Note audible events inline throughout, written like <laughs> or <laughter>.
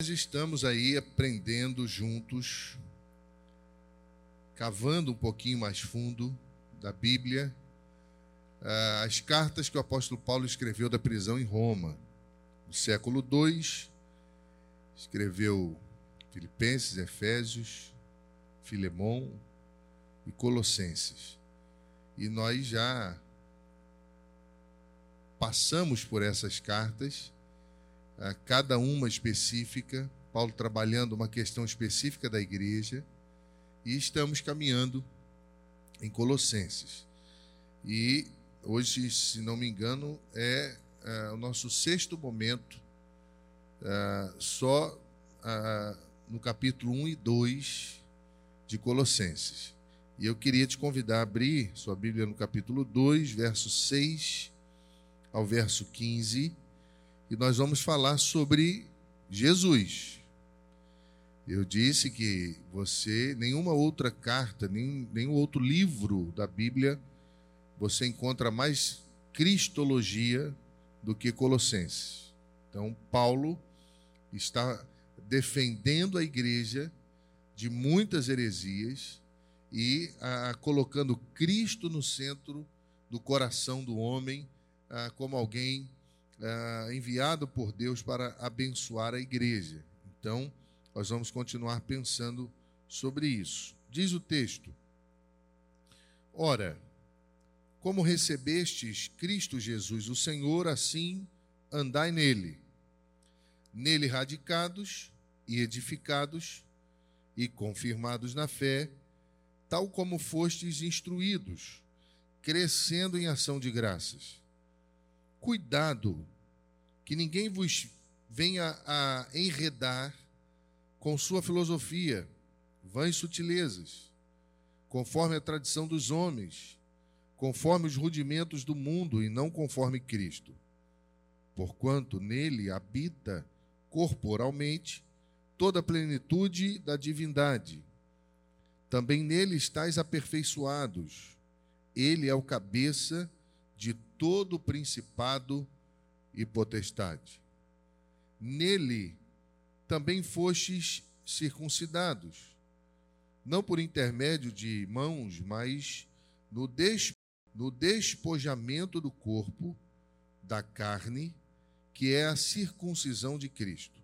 Nós estamos aí aprendendo juntos, cavando um pouquinho mais fundo da Bíblia, ah, as cartas que o apóstolo Paulo escreveu da prisão em Roma, no século II, escreveu Filipenses, Efésios, Filemão e Colossenses. E nós já passamos por essas cartas cada uma específica, Paulo trabalhando uma questão específica da igreja, e estamos caminhando em Colossenses. E hoje, se não me engano, é, é o nosso sexto momento, é, só é, no capítulo 1 e 2 de Colossenses. E eu queria te convidar a abrir sua Bíblia no capítulo 2, verso 6 ao verso 15 e nós vamos falar sobre Jesus. Eu disse que você, nenhuma outra carta, nenhum, nenhum outro livro da Bíblia, uh, enviado por Deus para abençoar a igreja. Então, nós vamos continuar pensando sobre isso. Diz o texto: Ora, como recebestes Cristo Jesus, o Senhor, assim andai nele, nele radicados e edificados e confirmados na fé, tal como fostes instruídos, crescendo em ação de graças Cuidado, que ninguém vos venha a enredar com sua filosofia, vãs sutilezas, conforme a tradição dos homens, conforme os rudimentos do mundo e não conforme Cristo. Porquanto nele habita corporalmente toda a plenitude da divindade. Também nele estáis aperfeiçoados. Ele é o cabeça de todo principado e potestade. Nele também fostes circuncidados, não por intermédio de mãos, mas no, no despojamento do corpo, da carne, que é a circuncisão de Cristo.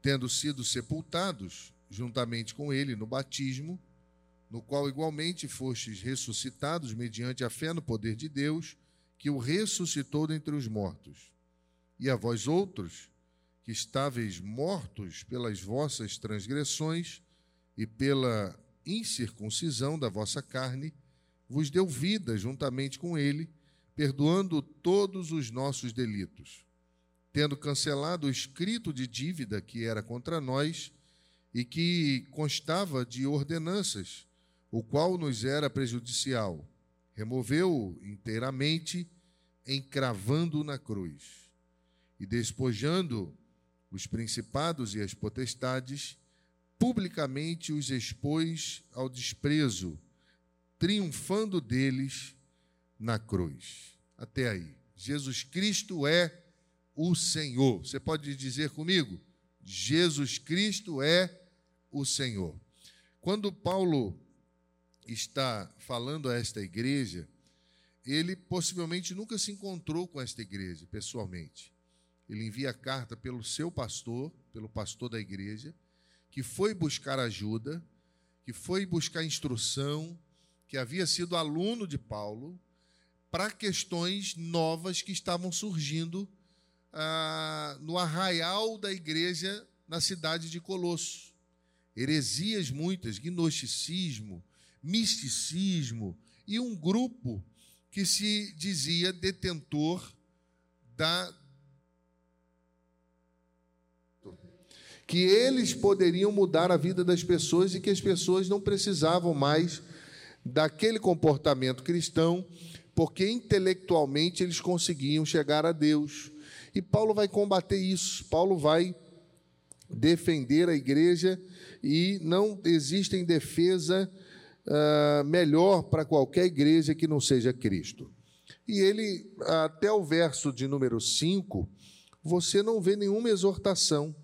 Tendo sido sepultados juntamente com ele no batismo, no qual igualmente fostes ressuscitados mediante a fé no poder de Deus, que o ressuscitou dentre os mortos. E a vós outros, que estáveis mortos pelas vossas transgressões e pela incircuncisão da vossa carne, vos deu vida juntamente com ele, perdoando todos os nossos delitos, tendo cancelado o escrito de dívida que era contra nós e que constava de ordenanças o qual nos era prejudicial, removeu-o inteiramente, encravando-o na cruz, e despojando os principados e as potestades, publicamente os expôs ao desprezo, triunfando deles na cruz. Até aí. Jesus Cristo é o Senhor. Você pode dizer comigo? Jesus Cristo é o Senhor. Quando Paulo está falando a esta igreja, ele possivelmente nunca se encontrou com esta igreja pessoalmente. Ele envia carta pelo seu pastor, pelo pastor da igreja, que foi buscar ajuda, que foi buscar instrução, que havia sido aluno de Paulo, para questões novas que estavam surgindo ah, no arraial da igreja na cidade de Colosso. Heresias muitas, gnosticismo, misticismo e um grupo que se dizia detentor da que eles poderiam mudar a vida das pessoas e que as pessoas não precisavam mais daquele comportamento cristão, porque intelectualmente eles conseguiam chegar a Deus. E Paulo vai combater isso. Paulo vai defender a igreja e não existe em defesa uh, melhor para qualquer igreja que não seja Cristo. E ele, até o verso de número 5, você não vê nenhuma exortação,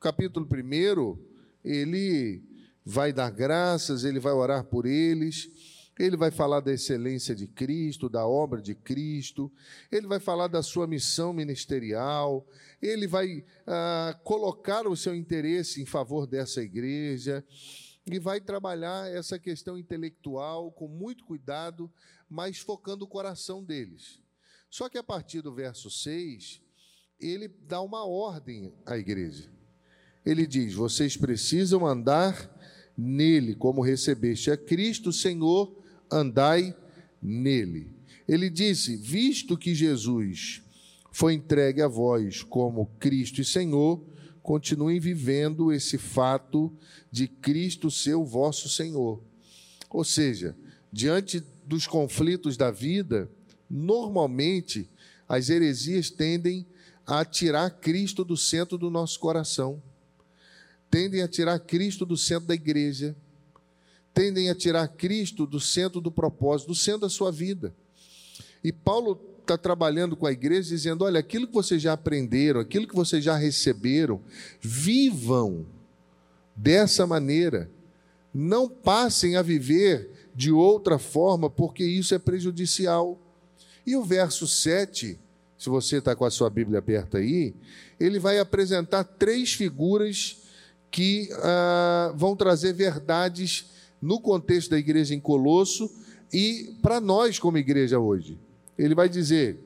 capítulo 1, ele vai dar graças, ele vai orar por eles, ele vai falar da excelência de Cristo, da obra de Cristo, ele vai falar da sua missão ministerial, ele vai ah, colocar o seu interesse em favor dessa igreja e vai trabalhar essa questão intelectual com muito cuidado, mas focando o coração deles. Só que a partir do verso 6, ele dá uma ordem à igreja. Ele diz: vocês precisam andar nele, como recebeste a Cristo, Senhor, andai nele. Ele disse: visto que Jesus foi entregue a vós como Cristo e Senhor, continuem vivendo esse fato de Cristo ser o vosso Senhor. Ou seja, diante dos conflitos da vida, normalmente as heresias tendem a tirar Cristo do centro do nosso coração, tendem a tirar Cristo do centro da igreja, tendem a tirar Cristo do centro do propósito, do centro da sua vida. E Paulo está trabalhando com a igreja dizendo: olha, aquilo que vocês já aprenderam, aquilo que vocês já receberam, vivam dessa maneira. Não passem a viver de outra forma, porque isso é prejudicial. E o verso 7 se você está com a sua Bíblia aberta aí, ele vai apresentar três figuras que ah, vão trazer verdades no contexto da igreja em Colosso e para nós como igreja hoje. Ele vai dizer: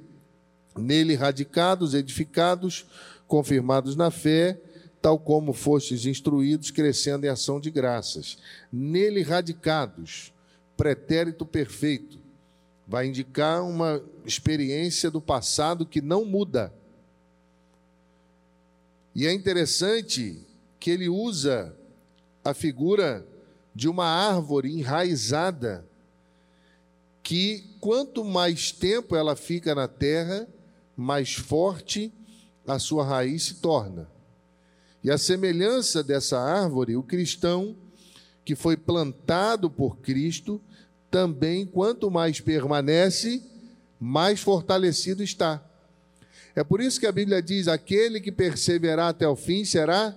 nele radicados, edificados, confirmados na fé, tal como fostes instruídos, crescendo em ação de graças. Nele radicados, pretérito perfeito vai indicar uma experiência do passado que não muda. E é interessante que ele usa a figura de uma árvore enraizada, que quanto mais tempo ela fica na terra, mais forte a sua raiz se torna. E a semelhança dessa árvore, o cristão que foi plantado por Cristo, também, quanto mais permanece, mais fortalecido está. É por isso que a Bíblia diz: aquele que perseverar até o fim será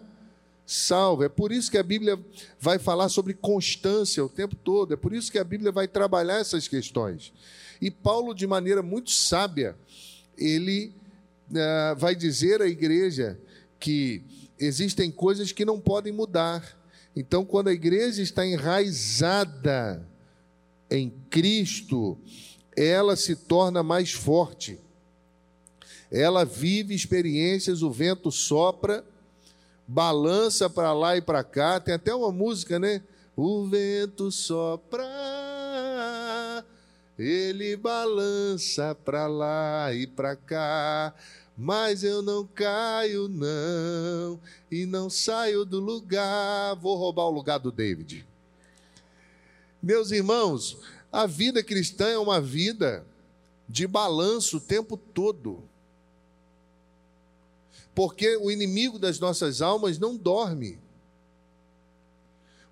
salvo. É por isso que a Bíblia vai falar sobre constância o tempo todo. É por isso que a Bíblia vai trabalhar essas questões. E Paulo, de maneira muito sábia, ele uh, vai dizer à igreja que existem coisas que não podem mudar. Então, quando a igreja está enraizada em Cristo, ela se torna mais forte. Ela vive experiências, o vento sopra, balança para lá e para cá. Tem até uma música, né? O vento sopra, ele balança para lá e para cá, mas eu não caio não e não saio do lugar. Vou roubar o lugar do David. Meus irmãos, a vida cristã é uma vida de balanço o tempo todo. Porque o inimigo das nossas almas não dorme.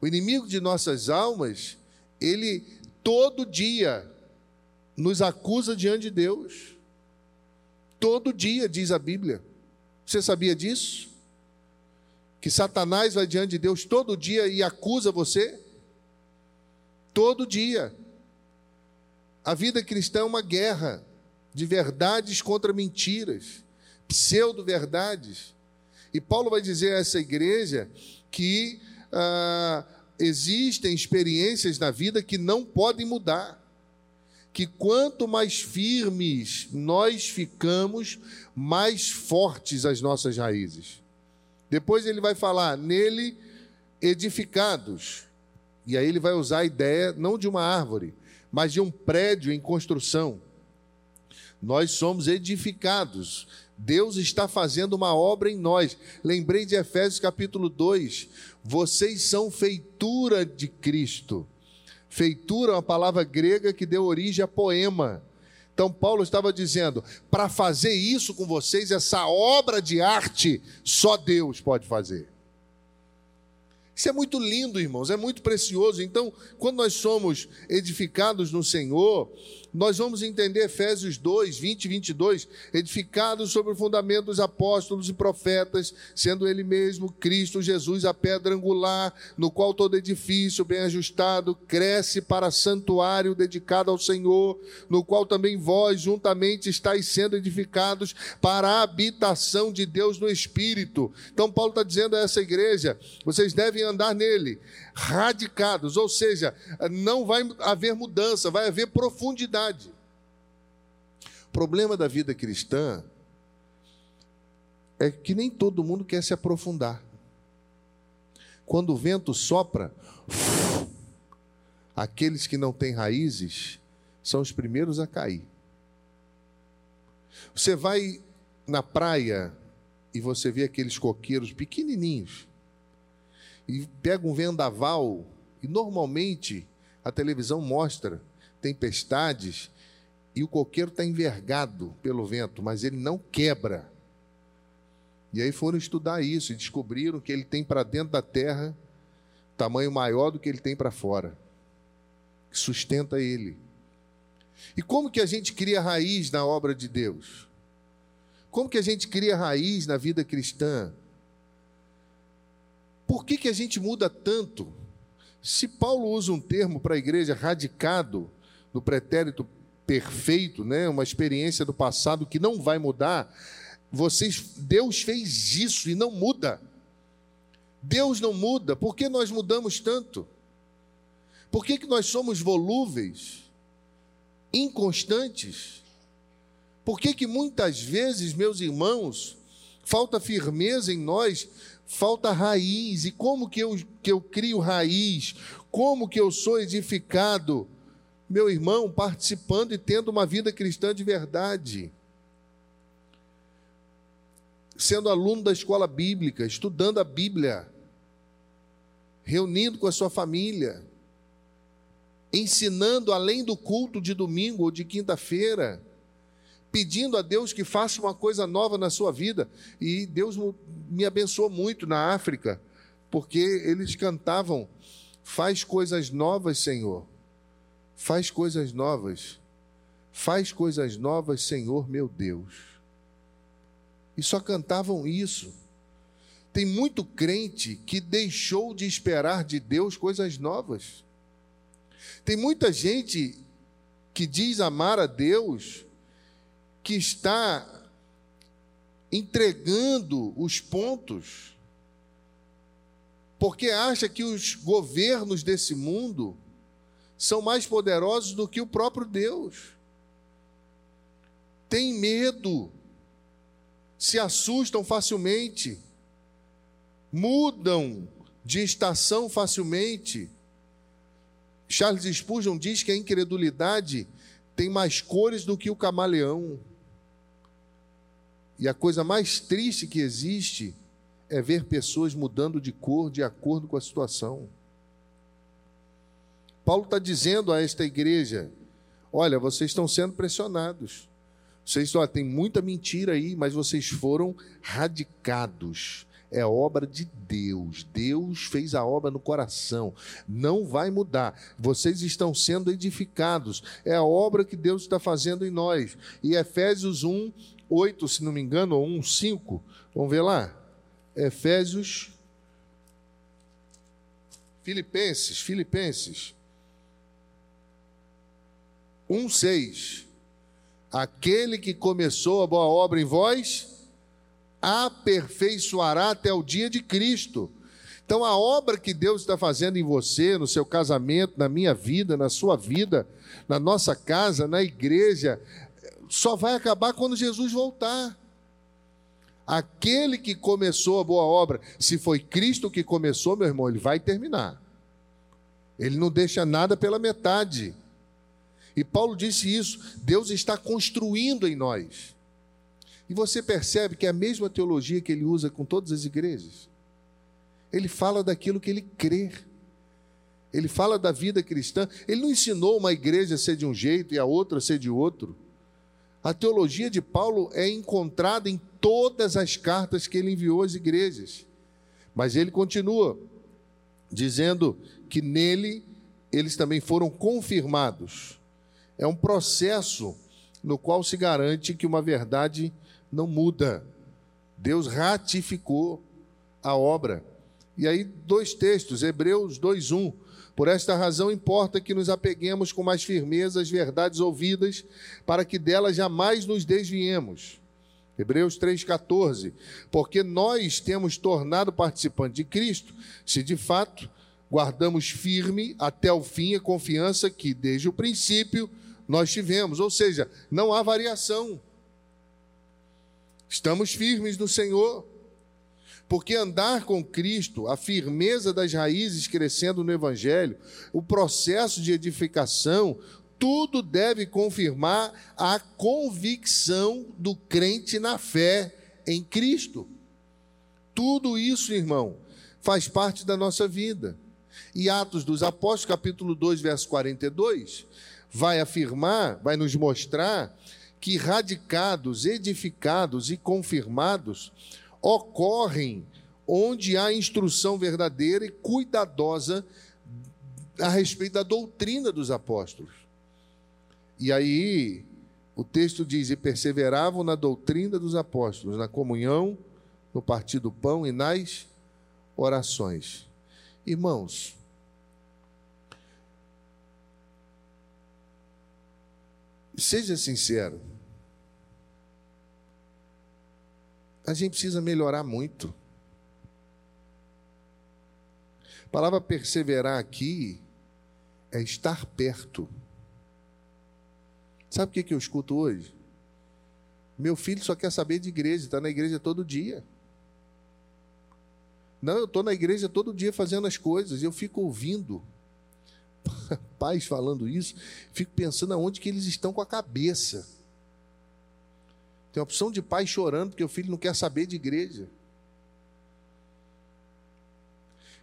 O inimigo de nossas almas, ele todo dia nos acusa diante de Deus. Todo dia, diz a Bíblia. Você sabia disso? Que Satanás vai diante de Deus todo dia e acusa você? Todo dia. A vida cristã é uma guerra de verdades contra mentiras, pseudo-verdades. E Paulo vai dizer a essa igreja que ah, existem experiências na vida que não podem mudar. Que quanto mais firmes nós ficamos, mais fortes as nossas raízes. Depois ele vai falar, nele edificados. E aí ele vai usar a ideia não de uma árvore, mas de um prédio em construção. Nós somos edificados. Deus está fazendo uma obra em nós. Lembrei de Efésios capítulo 2. Vocês são feitura de Cristo. Feitura é uma palavra grega que deu origem a poema. Então, Paulo estava dizendo: para fazer isso com vocês, essa obra de arte, só Deus pode fazer. Isso é muito lindo, irmãos, é muito precioso. Então, quando nós somos edificados no Senhor, nós vamos entender Efésios 2, 20 e 22, edificados sobre o fundamento dos apóstolos e profetas, sendo ele mesmo, Cristo Jesus, a pedra angular, no qual todo edifício bem ajustado cresce para santuário dedicado ao Senhor, no qual também vós juntamente estáis sendo edificados para a habitação de Deus no Espírito. Então, Paulo está dizendo a essa igreja: vocês devem andar nele, radicados, ou seja, não vai haver mudança, vai haver profundidade. O problema da vida cristã é que nem todo mundo quer se aprofundar. Quando o vento sopra, <sniffs> aqueles que não têm raízes são os primeiros a cair. Você vai na praia e você vê aqueles coqueiros pequenininhos e pega um vendaval, e normalmente a televisão mostra tempestades e o coqueiro está envergado pelo vento, mas ele não quebra. E aí foram estudar isso e descobriram que ele tem para dentro da terra tamanho maior do que ele tem para fora, que sustenta ele. E como que a gente cria raiz na obra de Deus? Como que a gente cria raiz na vida cristã? Por que, que a gente muda tanto? Se Paulo usa um termo para a igreja radicado, no pretérito perfeito, né, uma experiência do passado que não vai mudar, vocês, Deus fez isso e não muda. Deus não muda. Por que nós mudamos tanto? Por que, que nós somos volúveis, inconstantes? Por que, que muitas vezes, meus irmãos, falta firmeza em nós falta raiz. E como que eu, que eu crio raiz? Como que eu sou edificado? Meu irmão, participando e tendo uma vida cristã de verdade. Sendo aluno da escola bíblica, estudando a Bíblia, reunindo com a sua família, ensinando além do culto de domingo ou de quinta-feira pedindo a Deus que faça uma coisa nova na sua vida. E Deus me abençoou muito na África, porque eles cantavam: Faz coisas novas, Senhor. Faz coisas novas. Faz coisas novas, Senhor meu Deus. E só cantavam isso. Tem muito crente que deixou de esperar de Deus coisas novas. Tem muita gente que diz amar a Deus, que está entregando os pontos, porque acha que os governos desse mundo são mais poderosos do que o próprio Deus. Tem medo, se assustam facilmente, mudam de estação facilmente. Charles Spurgeon diz que a incredulidade tem mais cores do que o camaleão. E a coisa mais triste que existe é ver pessoas mudando de cor de acordo com a situação. Paulo está dizendo a esta igreja: olha, vocês estão sendo pressionados. Vocês, ó, tem muita mentira aí, mas vocês foram radicados. É obra de Deus. Deus fez a obra no coração. Não vai mudar. Vocês estão sendo edificados. É a obra que Deus está fazendo em nós. E Efésios 1, 8, se não me engano, ou 1, 5. Vamos ver lá? Efésios. Filipenses, Filipenses. 1, 6. Aquele que começou a boa obra em vós, aperfeiçoará até o dia de Cristo. Então, a obra que Deus está fazendo em você, no seu casamento, na minha vida, na sua vida, na nossa casa, na igreja, só vai acabar quando Jesus voltar. Aquele que começou a boa obra, se foi Cristo que começou, meu irmão, ele vai terminar. Ele não deixa nada pela metade. E Paulo disse isso: Deus está construindo em nós. E você percebe que é a mesma teologia que ele usa com todas as igrejas. Ele fala daquilo que ele crê. Ele fala da vida cristã. Ele não ensinou uma igreja a ser de um jeito e a outra a ser de outro. A teologia de Paulo é encontrada em todas as cartas que ele enviou às igrejas. Mas ele continua. dizendo que nele eles também foram confirmados. É um processo no qual se garante que uma verdade não muda. Deus ratificou a obra. E aí, dois textos, Hebreus 2:1. Por esta razão importa que nos apeguemos com mais firmeza às verdades ouvidas, para que delas jamais nos desviemos. Hebreus 3,14. Porque nós temos tornado participantes de Cristo, se de fato guardamos firme até o fim a confiança que, desde o princípio, nós tivemos. Ou seja, não há variação. Estamos firmes no Senhor. Porque andar com Cristo, a firmeza das raízes crescendo no Evangelho, o processo de edificação, tudo deve confirmar a convicção do crente na fé em Cristo. Tudo isso, irmão, faz parte da nossa vida. E Atos dos Apóstolos, capítulo 2, verso 42, vai afirmar, vai nos mostrar que radicados, edificados e confirmados ocorrem onde há instrução verdadeira e cuidadosa a respeito da doutrina dos apóstolos. E aí, o texto diz: E perseveravam na doutrina dos apóstolos, na comunhão, no partir do pão e nas orações. Irmãos, seja sincero, a gente precisa melhorar muito. A palavra perseverar aqui é estar perto. Sabe o que eu escuto hoje? Meu filho só quer saber de igreja, está na igreja todo dia. Não, eu estou na igreja todo dia fazendo as coisas, eu fico ouvindo <laughs> pais falando isso, fico pensando aonde que eles estão com a cabeça. Tem a opção de pai chorando porque o filho não quer saber de igreja.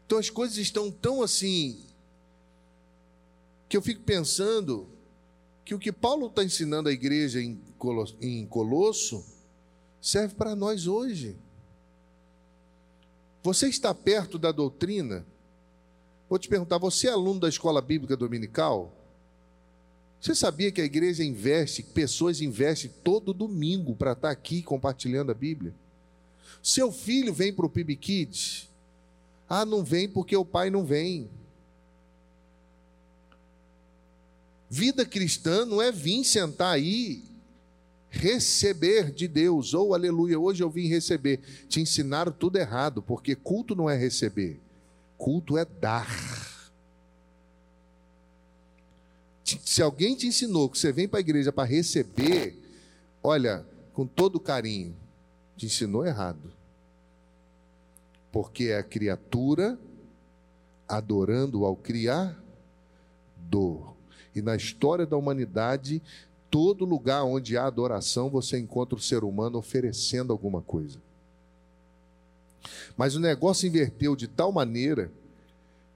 Então as coisas estão tão assim que eu fico pensando que o que Paulo está ensinando à igreja em Colosso serve para nós hoje. Você está perto da doutrina? Vou te perguntar, você é aluno da escola bíblica dominical? Você sabia que a igreja investe, pessoas investem todo domingo para estar tá aqui compartilhando a Bíblia? Seu filho vem para o PIB Kids? Ah, não vem porque o pai não vem. Vida cristã não é vir sentar aí, receber de Deus, ou aleluia, hoje eu vim receber. Te ensinaram tudo errado, porque culto não é receber, culto é dar. Se alguém te ensinou que você vem para a igreja para receber, olha, com todo carinho, te ensinou errado. Porque é a criatura adorando ao Criador. E na história da humanidade, todo lugar onde há adoração, você encontra o ser humano oferecendo alguma coisa. Mas o negócio inverteu de tal maneira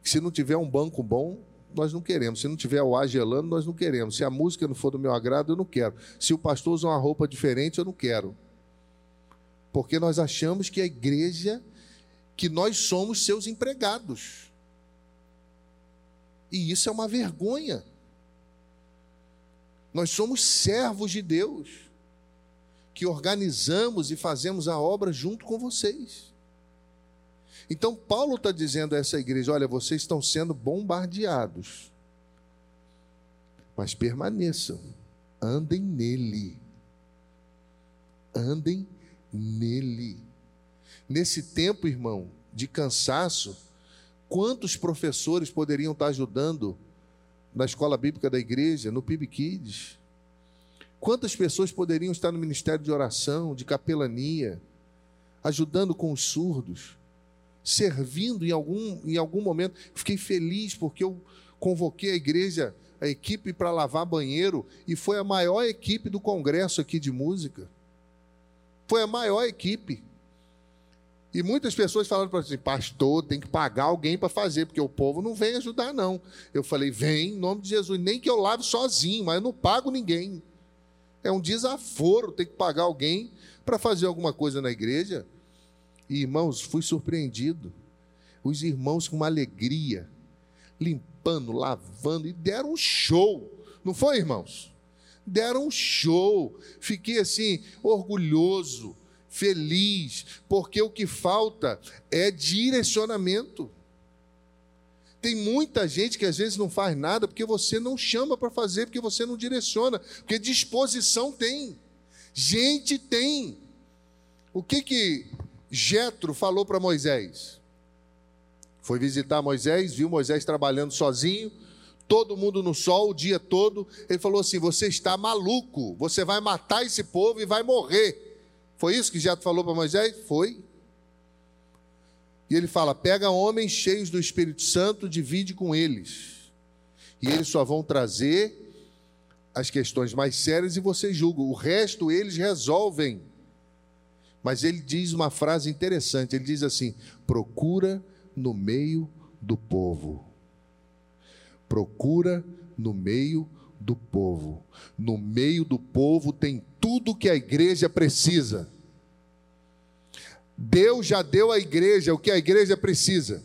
que se não tiver um banco bom, nós não queremos. Se não tiver o ar gelando, nós não queremos. Se a música não for do meu agrado, eu não quero. Se o pastor usa uma roupa diferente, eu não quero. Porque nós achamos que a igreja, que nós somos seus empregados. E isso é uma vergonha. Nós somos servos de Deus, que organizamos e fazemos a obra junto com vocês. Então, Paulo está dizendo a essa igreja: olha, vocês estão sendo bombardeados, mas permaneçam, andem nele. Andem nele. Nesse tempo, irmão, de cansaço, quantos professores poderiam estar ajudando na escola bíblica da igreja, no PIB Kids? Quantas pessoas poderiam estar no ministério de oração, de capelania, ajudando com os surdos? Servindo em algum, em algum momento. Fiquei feliz porque eu convoquei a igreja, a equipe para lavar banheiro, e foi a maior equipe do congresso aqui de música. Foi a maior equipe. E muitas pessoas falaram para mim, pastor, tem que pagar alguém para fazer, porque o povo não vem ajudar, não. Eu falei, vem, em nome de Jesus, nem que eu lave sozinho, mas eu não pago ninguém. É um desaforo ter que pagar alguém para fazer alguma coisa na igreja. E, irmãos, fui surpreendido. os irmãos com uma alegria, limpando, lavando, e deram um show. Não foi, irmãos? Deram um show. Fiquei assim, orgulhoso, feliz, porque o que falta é direcionamento. Tem muita gente que às vezes não faz nada porque você não chama para fazer, porque você não direciona, porque disposição tem. Gente tem. O que que Jetro falou para Moisés? Foi visitar Moisés, viu Moisés trabalhando sozinho, todo mundo no sol o dia todo. Ele falou assim: Você está maluco, você vai matar esse povo e vai morrer. Foi isso que Jetro falou para Moisés? Foi. E ele fala: pega homens cheios do Espírito Santo, divide com eles. E eles só vão trazer as questões mais sérias e você julga. O resto eles resolvem. Mas ele diz uma frase interessante: ele diz assim: procura no meio do povo. Procura no meio do povo. No meio do povo tem tudo que a igreja precisa. Deus já deu à igreja o que a igreja precisa.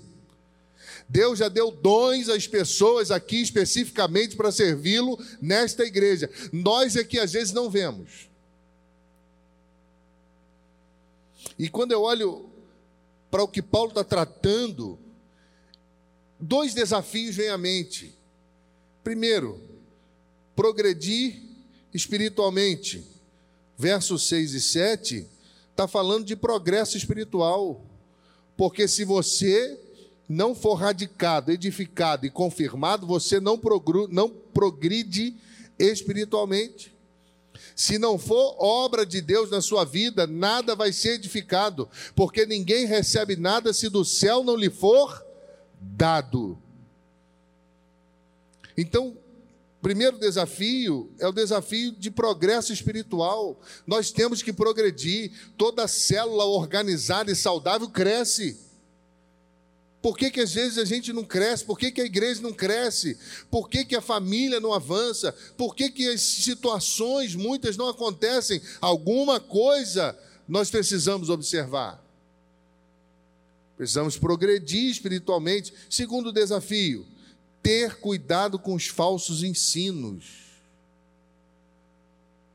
Deus já deu dons às pessoas aqui especificamente para servi-lo nesta igreja. Nós é que às vezes não vemos. E quando eu olho para o que Paulo está tratando, dois desafios vêm à mente. Primeiro, progredir espiritualmente. Versos 6 e 7 está falando de progresso espiritual. Porque se você não for radicado, edificado e confirmado, você não, progride espiritualmente. Se não for obra de Deus na sua vida, nada vai ser edificado, porque ninguém recebe nada se do céu não lhe for dado. Então, Primeiro desafio é o desafio de progresso espiritual. Nós temos que progredir. Toda célula organizada e saudável cresce. Por que, que às vezes a gente não cresce? Por que, que a igreja não cresce? Por que, que a família não avança? Por que, que as situações, muitas, não acontecem? Alguma coisa nós precisamos observar. Precisamos progredir espiritualmente. Segundo desafio, ter cuidado com os falsos ensinos.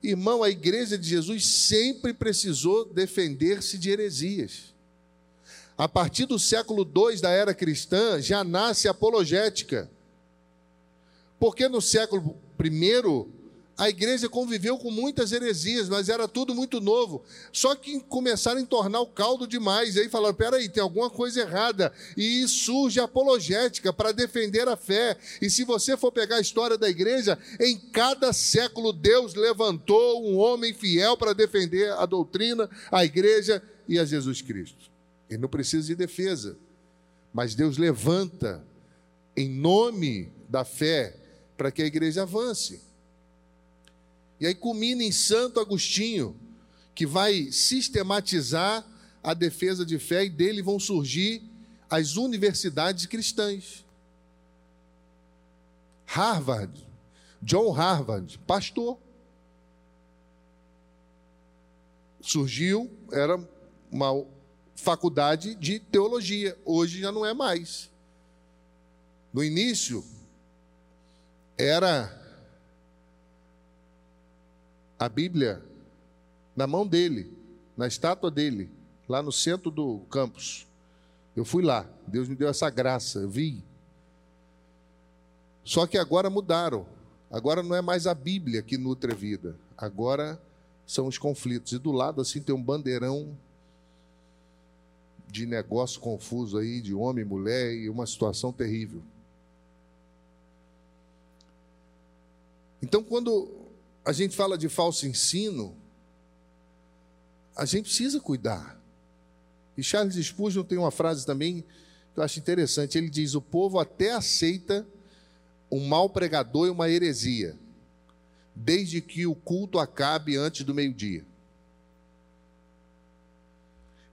Irmão, a igreja de Jesus sempre precisou defender-se de heresias. A partir do século II da era cristã, já nasce apologética. Porque no século I, a igreja conviveu com muitas heresias, mas era tudo muito novo. Só que começaram a tornar o caldo demais. E aí falaram: peraí, tem alguma coisa errada. E surge a apologética para defender a fé. E se você for pegar a história da igreja, em cada século Deus levantou um homem fiel para defender a doutrina, a igreja e a Jesus Cristo. Ele não precisa de defesa. Mas Deus levanta em nome da fé para que a igreja avance. E aí culmina em Santo Agostinho, que vai sistematizar a defesa de fé e dele vão surgir as universidades cristãs. Harvard, John Harvard, pastor. Surgiu, era uma faculdade de teologia, hoje já não é mais. No início, era a Bíblia na mão dele, na estátua dele, lá no centro do campus. Eu fui lá, Deus me deu essa graça, eu vi. Só que agora mudaram. Agora não é mais a Bíblia que nutre a vida, agora são os conflitos. E do lado assim tem um bandeirão de negócio confuso aí, de homem e mulher, e uma situação terrível. Então, quando a gente fala de falso ensino, a gente precisa cuidar. E Charles Spurgeon tem uma frase também que eu acho interessante. Ele diz: O povo até aceita um mau pregador e uma heresia, desde que o culto acabe antes do meio-dia.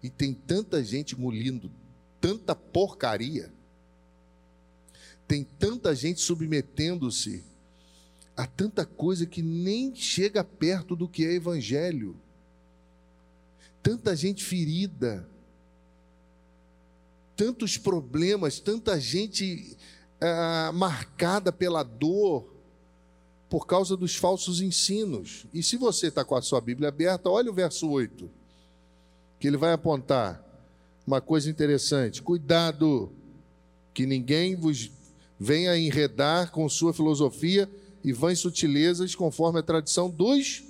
E tem tanta gente engolindo tanta porcaria, tem tanta gente submetendo-se há tanta coisa que nem chega perto do que é evangelho. Tanta gente ferida, tantos problemas, tanta gente é, marcada pela dor por causa dos falsos ensinos. E se você está com a sua Bíblia aberta, olha o verso 8, que ele vai apontar uma coisa interessante: cuidado, que ninguém vos venha enredar com sua filosofia e vãs sutilezas, conforme a tradição dos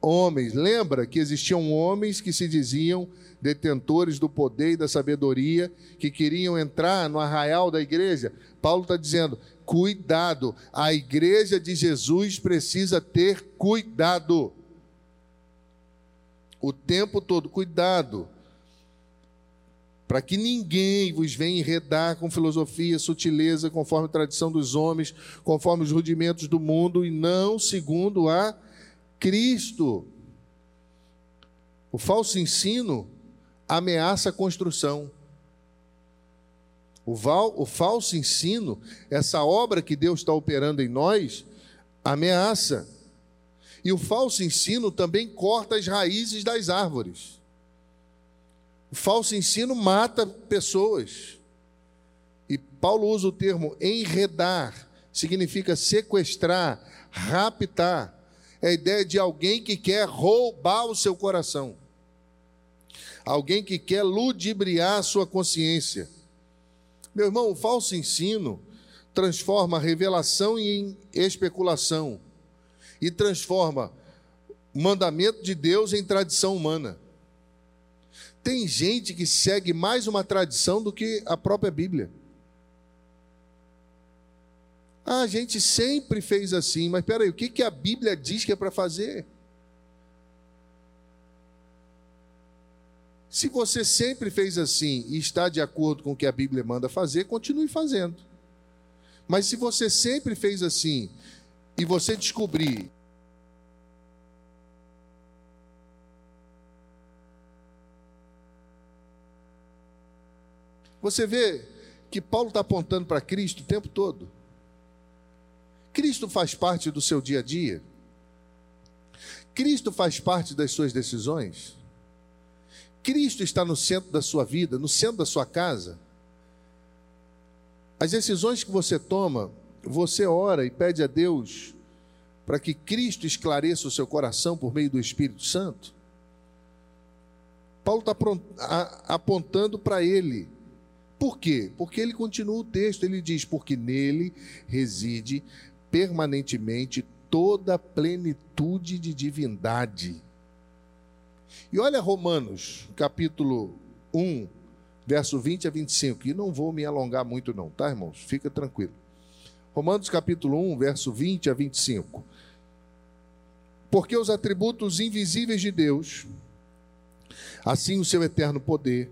homens. Lembra que existiam homens que se diziam detentores do poder e da sabedoria, que queriam entrar no arraial da igreja. Paulo está dizendo: cuidado, a igreja de Jesus precisa ter cuidado. O tempo todo, cuidado para que ninguém vos venha enredar com filosofia, sutileza, conforme a tradição dos homens, conforme os rudimentos do mundo, e não segundo a Cristo. O falso ensino ameaça a construção. O, val, o falso ensino, essa obra que Deus está operando em nós, ameaça. E o falso ensino também corta as raízes das árvores. O falso ensino mata pessoas. E Paulo usa o termo enredar, significa sequestrar, raptar. É a ideia de alguém que quer roubar o seu coração. Alguém que quer ludibriar a sua consciência. Meu irmão, o falso ensino transforma a revelação em especulação e transforma o mandamento de Deus em tradição humana. Tem gente que segue mais uma tradição do que a própria Bíblia. Ah, a gente sempre fez assim, mas peraí, o que, que a Bíblia diz que é para fazer? Se você sempre fez assim e está de acordo com o que a Bíblia manda fazer, continue fazendo. Mas se você sempre fez assim e você descobrir Você vê que Paulo está apontando para Cristo o tempo todo. Cristo faz parte do seu dia a dia. Cristo faz parte das suas decisões. Cristo está no centro da sua vida, no centro da sua casa. As decisões que você toma, você ora e pede a Deus para que Cristo esclareça o seu coração por meio do Espírito Santo. Paulo está apontando para ele por quê? Porque ele continua o texto, ele diz: porque nele reside permanentemente toda a plenitude de divindade. E olha Romanos, capítulo 1, verso 20 a 25, e não vou me alongar muito não, tá, irmãos? Fica tranquilo. Romanos capítulo 1, verso 20 a 25. Porque os atributos invisíveis de Deus, assim o seu eterno poder,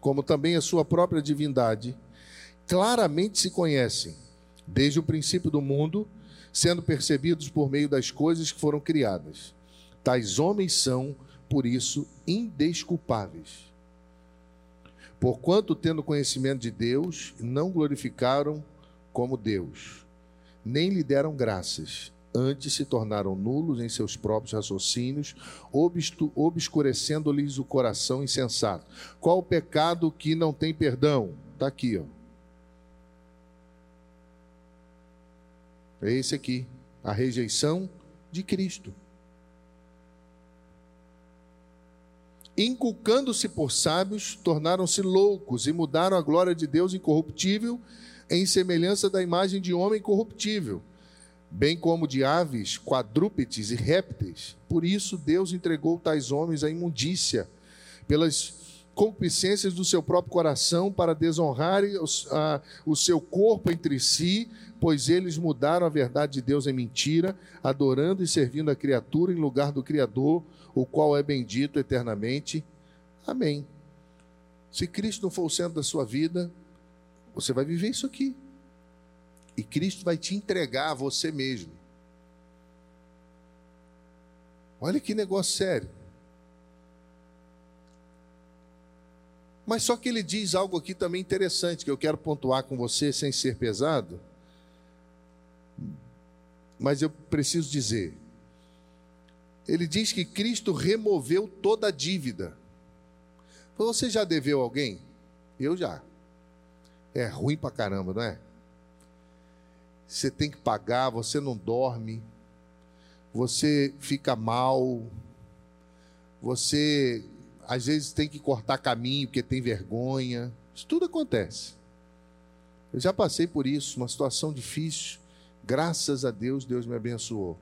como também a sua própria divindade, claramente se conhecem desde o princípio do mundo, sendo percebidos por meio das coisas que foram criadas. Tais homens são, por isso, indesculpáveis. Porquanto, tendo conhecimento de Deus, não glorificaram como Deus, nem lhe deram graças, antes se tornaram nulos em seus próprios raciocínios, obscurecendo-lhes o coração insensato. Qual o pecado que não tem perdão? Está aqui, ó. É esse aqui, a rejeição de Cristo. Inculcando-se por sábios, tornaram-se loucos e mudaram a glória de Deus incorruptível em semelhança da imagem de homem corruptível bem como de aves, quadrúpedes e répteis. Por isso Deus entregou tais homens à imundícia, pelas concupiscências do seu próprio coração, para desonrarem o seu corpo entre si, pois eles mudaram a verdade de Deus em mentira, adorando e servindo a criatura em lugar do Criador, o qual é bendito eternamente. Amém. Se Cristo não for o centro da sua vida, você vai viver isso aqui. E Cristo vai te entregar a você mesmo. Olha que negócio sério. Mas só que ele diz algo aqui também interessante que eu quero pontuar com você sem ser pesado. Mas eu preciso dizer. Ele diz que Cristo removeu toda a dívida. Você já deveu alguém? Eu já. é ruim pra caramba, não é? Você tem que pagar, você não dorme, você fica mal, você às vezes tem que cortar caminho porque tem vergonha. Isso tudo acontece. Eu já passei por isso, uma situação difícil. Graças a Deus, Deus me abençoou.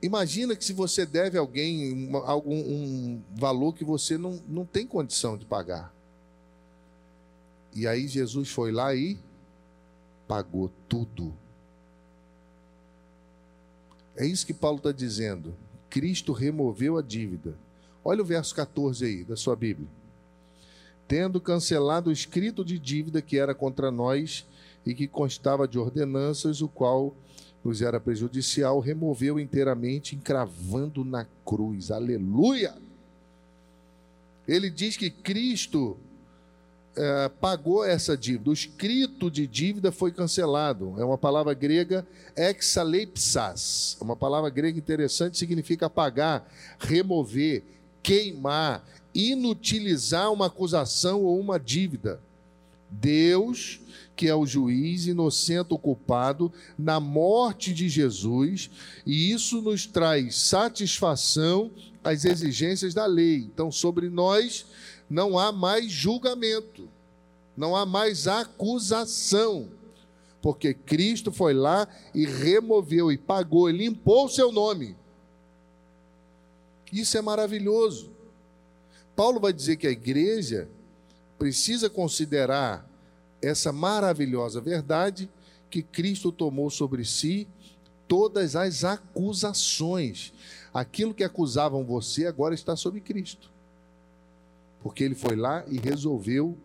Imagina que se você deve alguém algum um valor que você não, não tem condição de pagar. E aí Jesus foi lá e pagou tudo. É isso que Paulo está dizendo. Cristo removeu a dívida. Olha o verso 14 aí da sua Bíblia. Tendo cancelado o escrito de dívida que era contra nós e que constava de ordenanças, o qual nos era prejudicial, removeu inteiramente, encravando na cruz. Aleluia! Ele diz que Cristo é, pagou essa dívida. O escrito de dívida foi cancelado. É uma palavra grega exalepsas. É uma palavra grega interessante, significa apagar, remover, queimar, inutilizar uma acusação ou uma dívida. Deus que é o juiz inocente o culpado na morte de Jesus, e isso nos traz satisfação às exigências da lei. Então, sobre nós não há mais julgamento, não há mais acusação, porque Cristo foi lá e removeu e pagou, e limpou o seu nome. Isso é maravilhoso. Paulo vai dizer que a igreja precisa considerar essa maravilhosa verdade que Cristo tomou sobre si todas as acusações. Aquilo que acusavam você agora está sobre Cristo. Porque ele foi lá e resolveu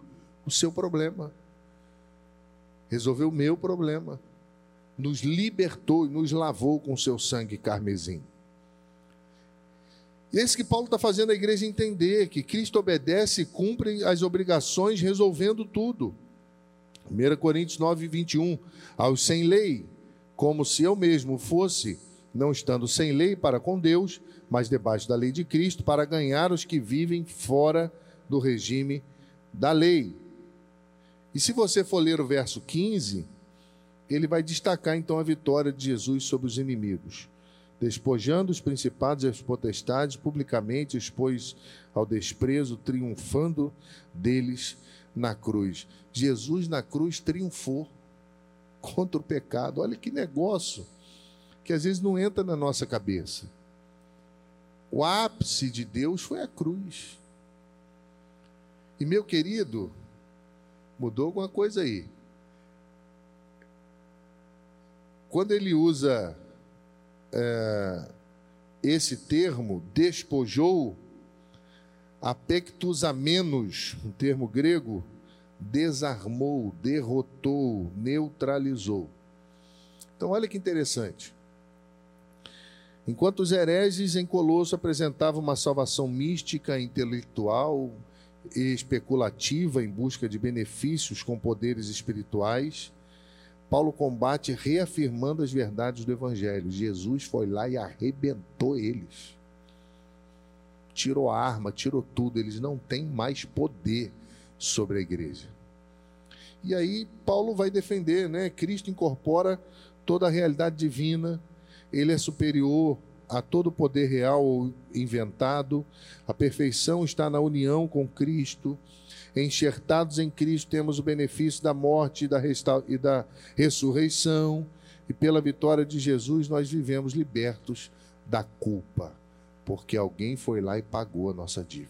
o seu problema. Resolveu o meu problema. Nos libertou e nos lavou com seu sangue carmesim. E é isso que Paulo está fazendo a igreja entender: que Cristo obedece e cumpre as obrigações, resolvendo tudo. 1 Coríntios 9, 21. Aos sem lei, como se eu mesmo fosse, não estando sem lei para com Deus, mas debaixo da lei de Cristo, para ganhar os que vivem fora do regime da lei. E se você for ler o verso 15, ele vai destacar então a vitória de Jesus sobre os inimigos. Despojando os principados e as potestades, publicamente expôs ao desprezo, triunfando deles na cruz. Jesus na cruz triunfou contra o pecado. Olha que negócio que às vezes não entra na nossa cabeça. O ápice de Deus foi a cruz. E meu querido, mudou alguma coisa aí. Quando ele usa é, esse termo, despojou, menos, um termo grego, desarmou, derrotou, neutralizou. Então, olha que interessante. Enquanto os hereges em Colosso apresentavam uma salvação mística, intelectual especulativa em busca de benefícios com poderes espirituais, Paulo combate reafirmando as verdades do Evangelho. Jesus foi lá e arrebentou eles tirou a arma, tirou tudo, eles não têm mais poder sobre a igreja. E aí Paulo vai defender, né? Cristo incorpora toda a realidade divina, ele é superior a todo poder real ou inventado, a perfeição está na união com Cristo. Enxertados em Cristo, temos o benefício da morte e da, e da ressurreição, e pela vitória de Jesus, nós vivemos libertos da culpa porque alguém foi lá e pagou a nossa dívida.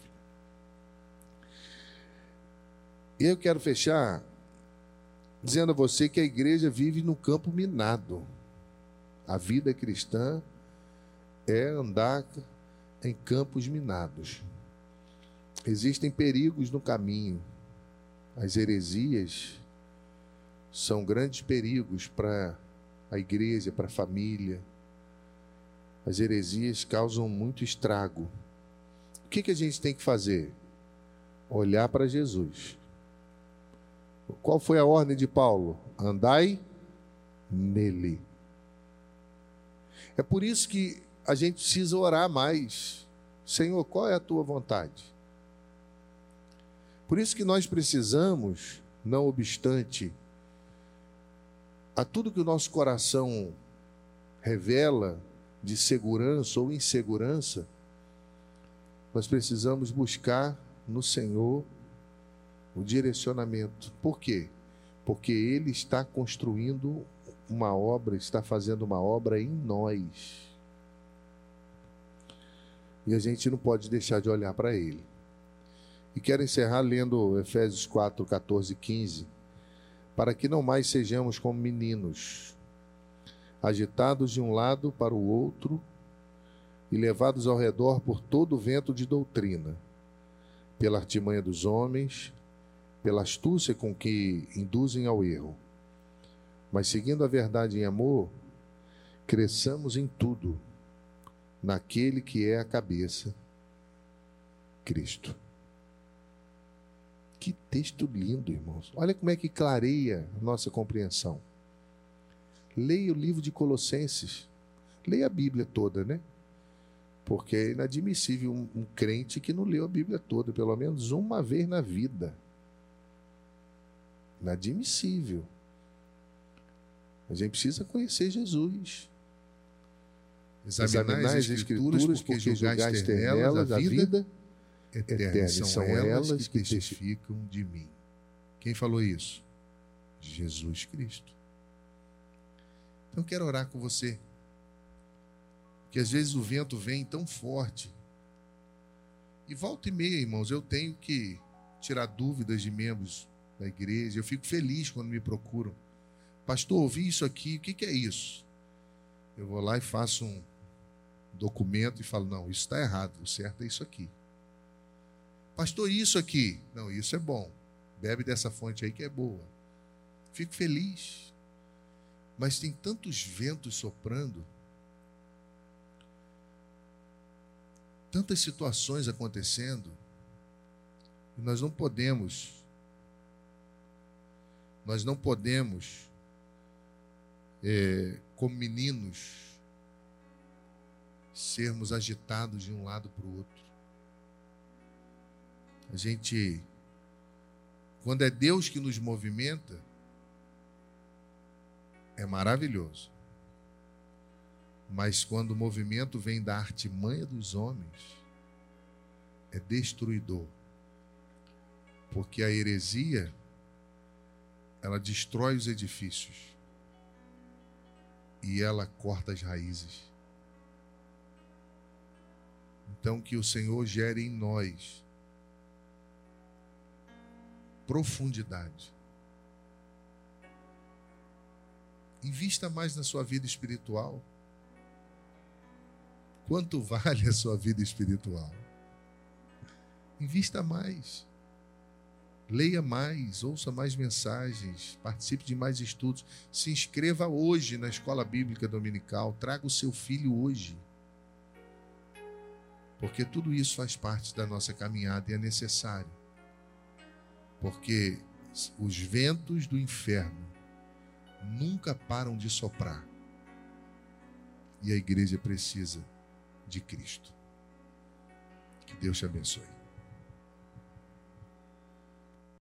E eu quero fechar dizendo a você que a igreja vive no campo minado. A vida cristã é andar em campos minados. Existem perigos no caminho. As heresias são grandes perigos para a igreja, para a família as heresias causam muito estrago. O que, que a gente tem que fazer? Olhar para Jesus. Qual foi a ordem de Paulo? Andai nele. É por isso que a gente precisa orar mais. Senhor, qual é a tua vontade? Por isso que nós precisamos, não obstante a tudo que o nosso coração revela de segurança ou insegurança, nós precisamos buscar no Senhor o direcionamento. Por quê? Porque Ele está construindo uma obra, está fazendo uma obra em nós. E a gente não pode deixar de olhar para Ele. E quero encerrar lendo Efésios 4, 14 e 15, para que não mais sejamos como meninos, agitados de um lado para o outro e levados ao redor por todo o vento de doutrina, pela artimanha dos homens, pela astúcia com que induzem ao erro. Mas seguindo a verdade em amor, cresçamos em tudo naquele que é a cabeça, Cristo. Que texto lindo, irmãos. Olha como é que clareia a nossa compreensão. Leia o livro de Colossenses. Leia a Bíblia toda, né? Porque é inadmissível um, um crente que não leu a Bíblia toda, pelo menos uma vez na vida. Inadmissível. A gente precisa conhecer Jesus. Examinar as Escrituras, porque julgaste ter nelas a vida eterna. São, elas que testificam de mim. Quem falou isso? Jesus Cristo. Então eu quero orar com você. Que às vezes o vento vem tão forte. E volta e meia, irmãos, eu tenho que tirar dúvidas de membros da igreja. Eu fico feliz quando me procuram. Pastor, ouvi isso aqui, o que, que é isso? Eu vou lá e faço um documento e falo: não, isso está errado, o certo é isso aqui. Pastor, isso aqui. Não, isso é bom. Bebe dessa fonte aí que é boa. Fico feliz. Mas tem tantos ventos soprando, tantas situações acontecendo, e nós não podemos, nós não podemos, é, como meninos, sermos agitados de um lado para o outro. A gente, quando é Deus que nos movimenta, é maravilhoso. Mas quando o movimento vem da artimanha dos homens, é destruidor. Porque a heresia, ela destrói os edifícios e ela corta as raízes. Então, que o Senhor gere em nós profundidade. Invista mais na sua vida espiritual. Quanto vale a sua vida espiritual? Invista mais. Leia mais, ouça mais mensagens, participe de mais estudos. Se inscreva hoje na escola bíblica dominical. Traga o seu filho hoje. Porque tudo isso faz parte da nossa caminhada e é necessário porque os ventos do inferno nunca param de soprar. E a igreja precisa de Cristo. Que Deus te abençoe.